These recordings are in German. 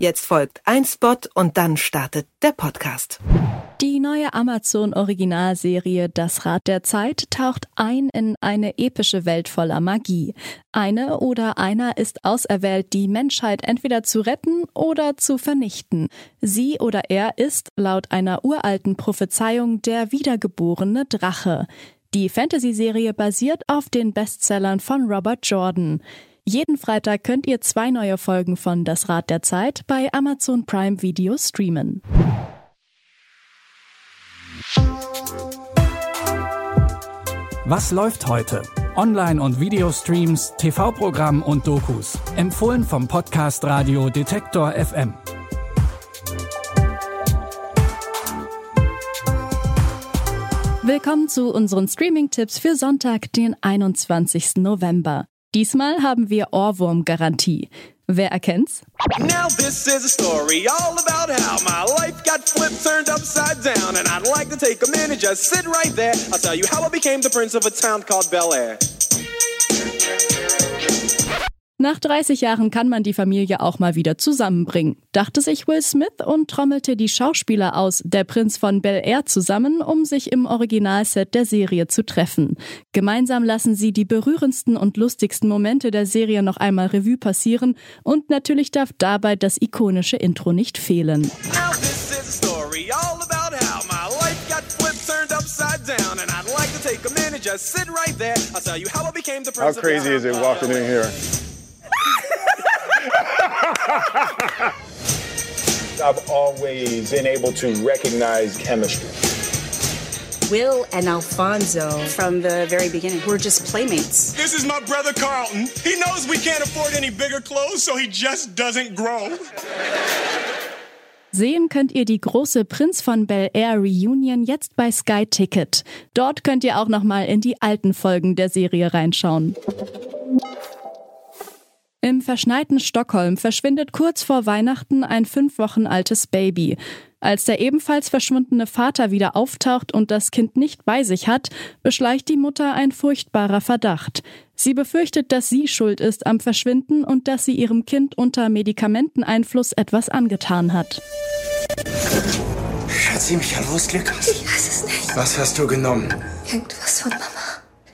Jetzt folgt ein Spot und dann startet der Podcast. Die neue Amazon-Originalserie Das Rad der Zeit taucht ein in eine epische Welt voller Magie. Eine oder einer ist auserwählt, die Menschheit entweder zu retten oder zu vernichten. Sie oder er ist, laut einer uralten Prophezeiung, der wiedergeborene Drache. Die Fantasy-Serie basiert auf den Bestsellern von Robert Jordan. Jeden Freitag könnt ihr zwei neue Folgen von Das Rad der Zeit bei Amazon Prime Video streamen. Was läuft heute? Online- und Videostreams, TV-Programm und Dokus. Empfohlen vom Podcast Radio Detektor FM. Willkommen zu unseren Streaming-Tipps für Sonntag, den 21. November. Diesmal haben wir Ohrwurm-Garantie. Wer erkennt's? Now this is a story all about how my life got flipped, turned upside down. And I'd like to take a minute, just sit right there. I'll tell you how I became the prince of a town called Bel Air. Nach 30 Jahren kann man die Familie auch mal wieder zusammenbringen, dachte sich Will Smith und trommelte die Schauspieler aus Der Prinz von Bel Air zusammen, um sich im Originalset der Serie zu treffen. Gemeinsam lassen sie die berührendsten und lustigsten Momente der Serie noch einmal Revue passieren und natürlich darf dabei das ikunische Intro nicht fehlen. How crazy is it walking in here? I've always been able to recognize chemistry. Will and Alfonso, from the very beginning, were just playmates. This is my brother Carlton. He knows we can't afford any bigger clothes, so he just doesn't grow. Sehen könnt ihr die große Prinz von Bel Air Reunion jetzt bei Sky Ticket. Dort könnt ihr auch noch mal in die alten Folgen der Serie reinschauen. Im verschneiten Stockholm verschwindet kurz vor Weihnachten ein fünf Wochen altes Baby. Als der ebenfalls verschwundene Vater wieder auftaucht und das Kind nicht bei sich hat, beschleicht die Mutter ein furchtbarer Verdacht. Sie befürchtet, dass sie schuld ist am Verschwinden und dass sie ihrem Kind unter Medikamenteneinfluss etwas angetan hat. Schatzi, Michael, wo ist Lukas? Ich weiß es nicht. Was hast du genommen? Irgendwas von Mama.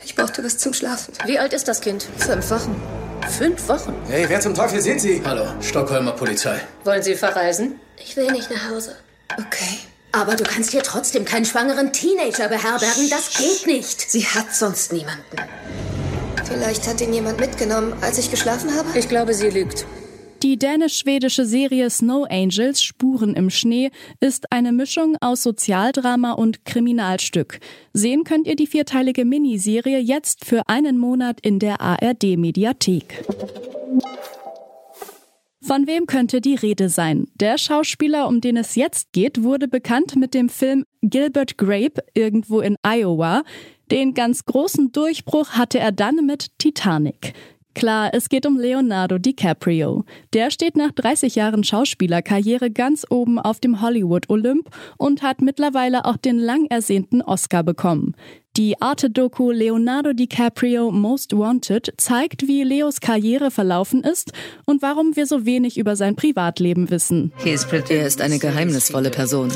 Ich brauchte was zum Schlafen. Wie alt ist das Kind? Fünf Wochen. Fünf Wochen? Hey, wer zum Teufel sind Sie? Hallo, Stockholmer Polizei. Wollen Sie verreisen? Ich will nicht nach Hause. Okay. Aber du kannst hier trotzdem keinen schwangeren Teenager beherbergen. Das geht nicht. Sie hat sonst niemanden. Vielleicht hat ihn jemand mitgenommen, als ich geschlafen habe? Ich glaube, sie lügt. Die dänisch-schwedische Serie Snow Angels Spuren im Schnee ist eine Mischung aus Sozialdrama und Kriminalstück. Sehen könnt ihr die vierteilige Miniserie jetzt für einen Monat in der ARD Mediathek. Von wem könnte die Rede sein? Der Schauspieler, um den es jetzt geht, wurde bekannt mit dem Film Gilbert Grape irgendwo in Iowa. Den ganz großen Durchbruch hatte er dann mit Titanic. Klar, es geht um Leonardo DiCaprio. Der steht nach 30 Jahren Schauspielerkarriere ganz oben auf dem Hollywood-Olymp und hat mittlerweile auch den lang ersehnten Oscar bekommen. Die Arte-Doku Leonardo DiCaprio Most Wanted zeigt, wie Leos Karriere verlaufen ist und warum wir so wenig über sein Privatleben wissen. Er ist eine geheimnisvolle Person.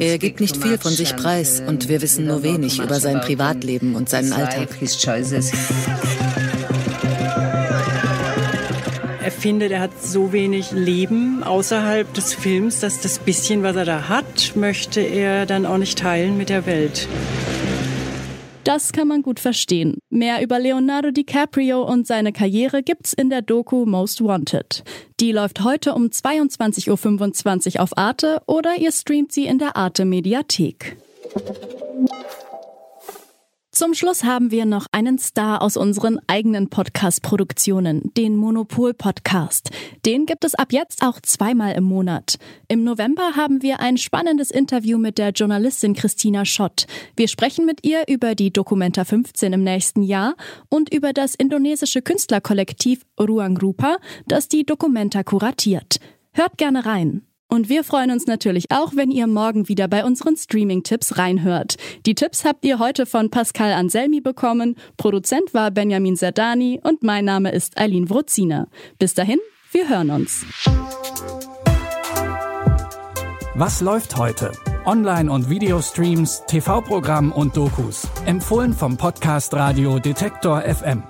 Er gibt nicht viel von sich preis und wir wissen nur wenig über sein Privatleben und seinen Alltag. Er findet, er hat so wenig Leben außerhalb des Films, dass das bisschen, was er da hat, möchte er dann auch nicht teilen mit der Welt. Das kann man gut verstehen. Mehr über Leonardo DiCaprio und seine Karriere gibt's in der Doku Most Wanted. Die läuft heute um 22.25 Uhr auf Arte oder ihr streamt sie in der Arte Mediathek. Zum Schluss haben wir noch einen Star aus unseren eigenen Podcast-Produktionen, den Monopol-Podcast. Den gibt es ab jetzt auch zweimal im Monat. Im November haben wir ein spannendes Interview mit der Journalistin Christina Schott. Wir sprechen mit ihr über die Documenta 15 im nächsten Jahr und über das indonesische Künstlerkollektiv Ruang Rupa, das die Documenta kuratiert. Hört gerne rein. Und wir freuen uns natürlich auch, wenn ihr morgen wieder bei unseren Streaming-Tipps reinhört. Die Tipps habt ihr heute von Pascal Anselmi bekommen. Produzent war Benjamin Zerdani und mein Name ist Eileen Wrozina. Bis dahin, wir hören uns. Was läuft heute? Online- und Videostreams, TV-Programm und Dokus. Empfohlen vom Podcast Radio Detektor FM.